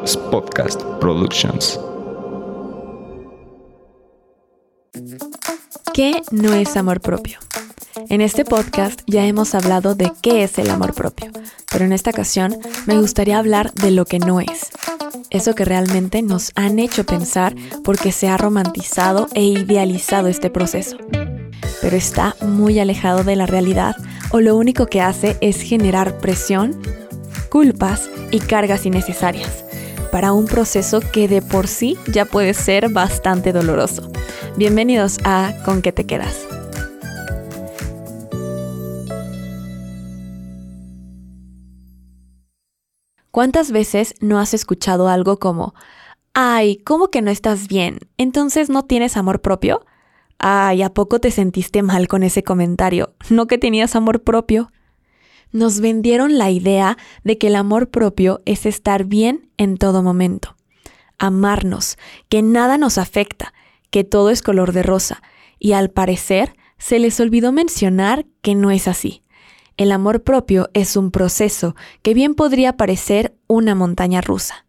Podcast Productions. ¿Qué no es amor propio? En este podcast ya hemos hablado de qué es el amor propio, pero en esta ocasión me gustaría hablar de lo que no es. Eso que realmente nos han hecho pensar porque se ha romantizado e idealizado este proceso. Pero está muy alejado de la realidad o lo único que hace es generar presión, culpas y cargas innecesarias para un proceso que de por sí ya puede ser bastante doloroso. Bienvenidos a Con qué te quedas. ¿Cuántas veces no has escuchado algo como, ay, ¿cómo que no estás bien? Entonces no tienes amor propio? Ay, ¿a poco te sentiste mal con ese comentario? ¿No que tenías amor propio? Nos vendieron la idea de que el amor propio es estar bien en todo momento, amarnos, que nada nos afecta, que todo es color de rosa, y al parecer se les olvidó mencionar que no es así. El amor propio es un proceso que bien podría parecer una montaña rusa,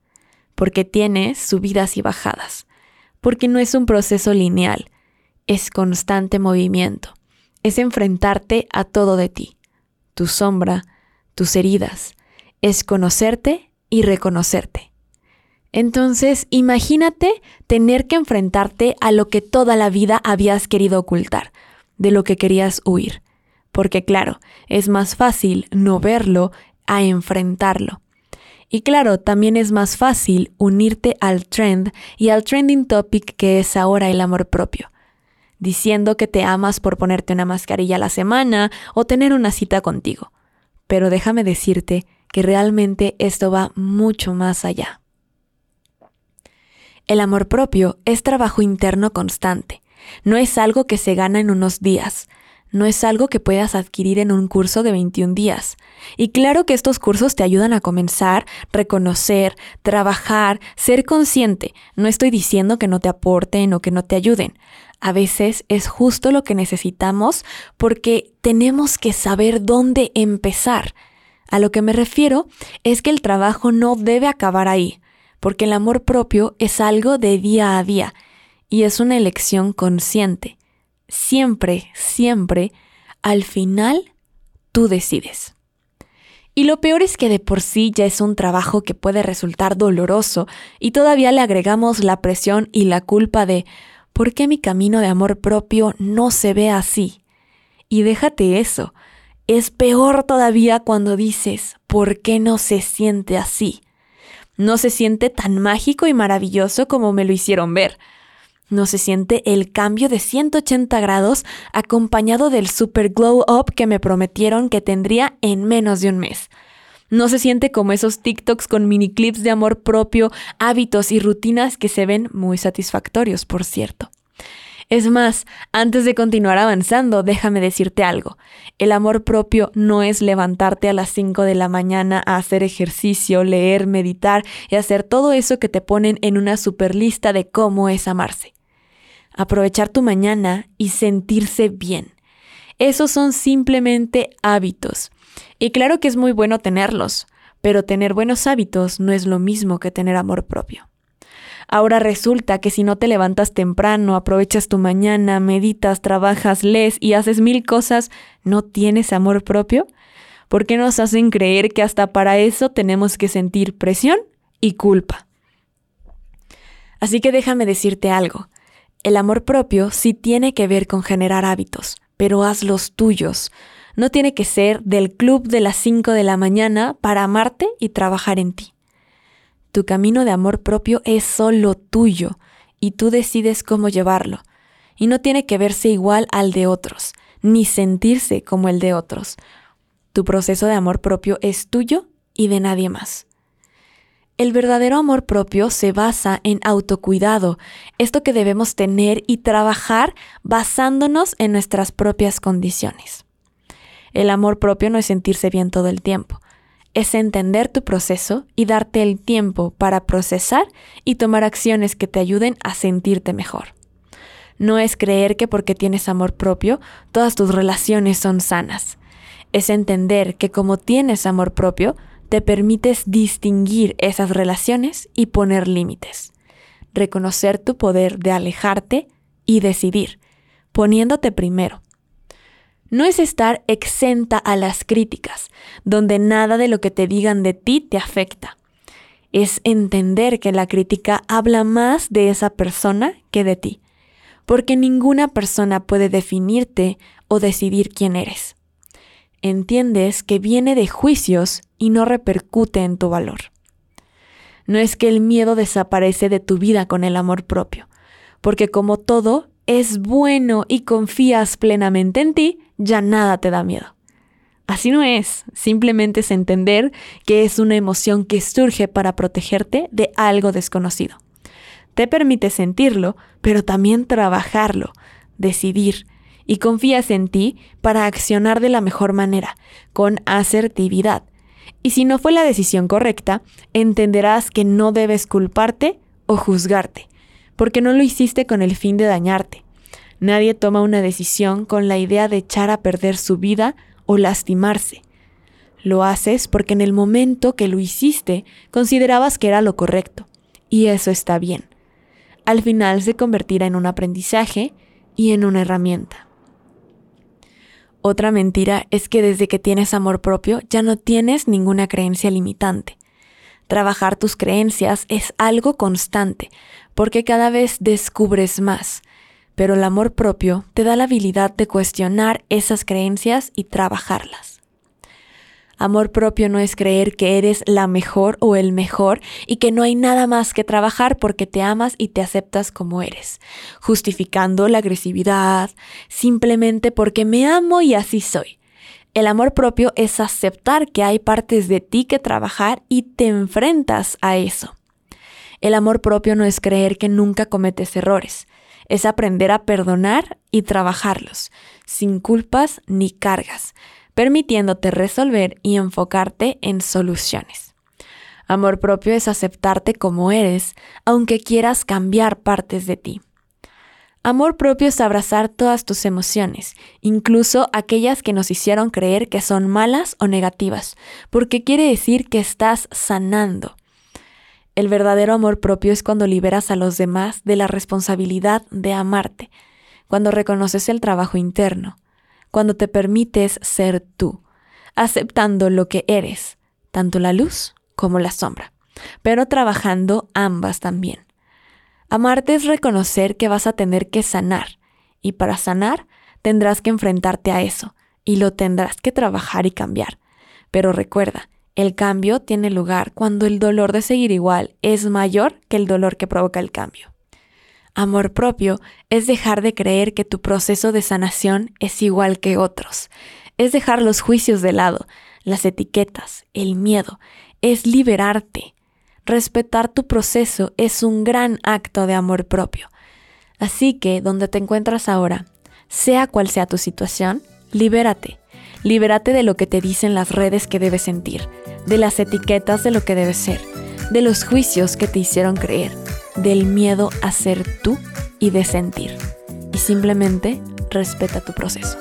porque tiene subidas y bajadas, porque no es un proceso lineal, es constante movimiento, es enfrentarte a todo de ti, tu sombra, tus heridas, es conocerte y reconocerte. Entonces, imagínate tener que enfrentarte a lo que toda la vida habías querido ocultar, de lo que querías huir porque claro, es más fácil no verlo a enfrentarlo. Y claro, también es más fácil unirte al trend y al trending topic que es ahora el amor propio, diciendo que te amas por ponerte una mascarilla a la semana o tener una cita contigo. Pero déjame decirte que realmente esto va mucho más allá. El amor propio es trabajo interno constante, no es algo que se gana en unos días, no es algo que puedas adquirir en un curso de 21 días. Y claro que estos cursos te ayudan a comenzar, reconocer, trabajar, ser consciente. No estoy diciendo que no te aporten o que no te ayuden. A veces es justo lo que necesitamos porque tenemos que saber dónde empezar. A lo que me refiero es que el trabajo no debe acabar ahí, porque el amor propio es algo de día a día y es una elección consciente siempre, siempre, al final, tú decides. Y lo peor es que de por sí ya es un trabajo que puede resultar doloroso y todavía le agregamos la presión y la culpa de ¿por qué mi camino de amor propio no se ve así? Y déjate eso, es peor todavía cuando dices ¿por qué no se siente así? No se siente tan mágico y maravilloso como me lo hicieron ver no se siente el cambio de 180 grados acompañado del super glow up que me prometieron que tendría en menos de un mes. No se siente como esos TikToks con mini clips de amor propio, hábitos y rutinas que se ven muy satisfactorios, por cierto. Es más, antes de continuar avanzando, déjame decirte algo. El amor propio no es levantarte a las 5 de la mañana a hacer ejercicio, leer, meditar y hacer todo eso que te ponen en una super lista de cómo es amarse aprovechar tu mañana y sentirse bien. Esos son simplemente hábitos. Y claro que es muy bueno tenerlos, pero tener buenos hábitos no es lo mismo que tener amor propio. Ahora resulta que si no te levantas temprano, aprovechas tu mañana, meditas, trabajas, lees y haces mil cosas, ¿no tienes amor propio? ¿Por qué nos hacen creer que hasta para eso tenemos que sentir presión y culpa? Así que déjame decirte algo. El amor propio sí tiene que ver con generar hábitos, pero haz los tuyos. No tiene que ser del club de las 5 de la mañana para amarte y trabajar en ti. Tu camino de amor propio es solo tuyo y tú decides cómo llevarlo. Y no tiene que verse igual al de otros, ni sentirse como el de otros. Tu proceso de amor propio es tuyo y de nadie más. El verdadero amor propio se basa en autocuidado, esto que debemos tener y trabajar basándonos en nuestras propias condiciones. El amor propio no es sentirse bien todo el tiempo, es entender tu proceso y darte el tiempo para procesar y tomar acciones que te ayuden a sentirte mejor. No es creer que porque tienes amor propio, todas tus relaciones son sanas. Es entender que como tienes amor propio, te permites distinguir esas relaciones y poner límites. Reconocer tu poder de alejarte y decidir, poniéndote primero. No es estar exenta a las críticas, donde nada de lo que te digan de ti te afecta. Es entender que la crítica habla más de esa persona que de ti, porque ninguna persona puede definirte o decidir quién eres entiendes que viene de juicios y no repercute en tu valor. No es que el miedo desaparece de tu vida con el amor propio, porque como todo es bueno y confías plenamente en ti, ya nada te da miedo. Así no es, simplemente es entender que es una emoción que surge para protegerte de algo desconocido. Te permite sentirlo, pero también trabajarlo, decidir, y confías en ti para accionar de la mejor manera, con asertividad. Y si no fue la decisión correcta, entenderás que no debes culparte o juzgarte, porque no lo hiciste con el fin de dañarte. Nadie toma una decisión con la idea de echar a perder su vida o lastimarse. Lo haces porque en el momento que lo hiciste considerabas que era lo correcto, y eso está bien. Al final se convertirá en un aprendizaje y en una herramienta. Otra mentira es que desde que tienes amor propio ya no tienes ninguna creencia limitante. Trabajar tus creencias es algo constante, porque cada vez descubres más, pero el amor propio te da la habilidad de cuestionar esas creencias y trabajarlas. Amor propio no es creer que eres la mejor o el mejor y que no hay nada más que trabajar porque te amas y te aceptas como eres, justificando la agresividad simplemente porque me amo y así soy. El amor propio es aceptar que hay partes de ti que trabajar y te enfrentas a eso. El amor propio no es creer que nunca cometes errores, es aprender a perdonar y trabajarlos, sin culpas ni cargas, permitiéndote resolver y enfocarte en soluciones. Amor propio es aceptarte como eres, aunque quieras cambiar partes de ti. Amor propio es abrazar todas tus emociones, incluso aquellas que nos hicieron creer que son malas o negativas, porque quiere decir que estás sanando. El verdadero amor propio es cuando liberas a los demás de la responsabilidad de amarte, cuando reconoces el trabajo interno, cuando te permites ser tú, aceptando lo que eres, tanto la luz como la sombra, pero trabajando ambas también. Amarte es reconocer que vas a tener que sanar, y para sanar tendrás que enfrentarte a eso, y lo tendrás que trabajar y cambiar. Pero recuerda, el cambio tiene lugar cuando el dolor de seguir igual es mayor que el dolor que provoca el cambio. Amor propio es dejar de creer que tu proceso de sanación es igual que otros. Es dejar los juicios de lado, las etiquetas, el miedo. Es liberarte. Respetar tu proceso es un gran acto de amor propio. Así que, donde te encuentras ahora, sea cual sea tu situación, libérate. Libérate de lo que te dicen las redes que debes sentir, de las etiquetas de lo que debes ser, de los juicios que te hicieron creer del miedo a ser tú y de sentir. Y simplemente respeta tu proceso.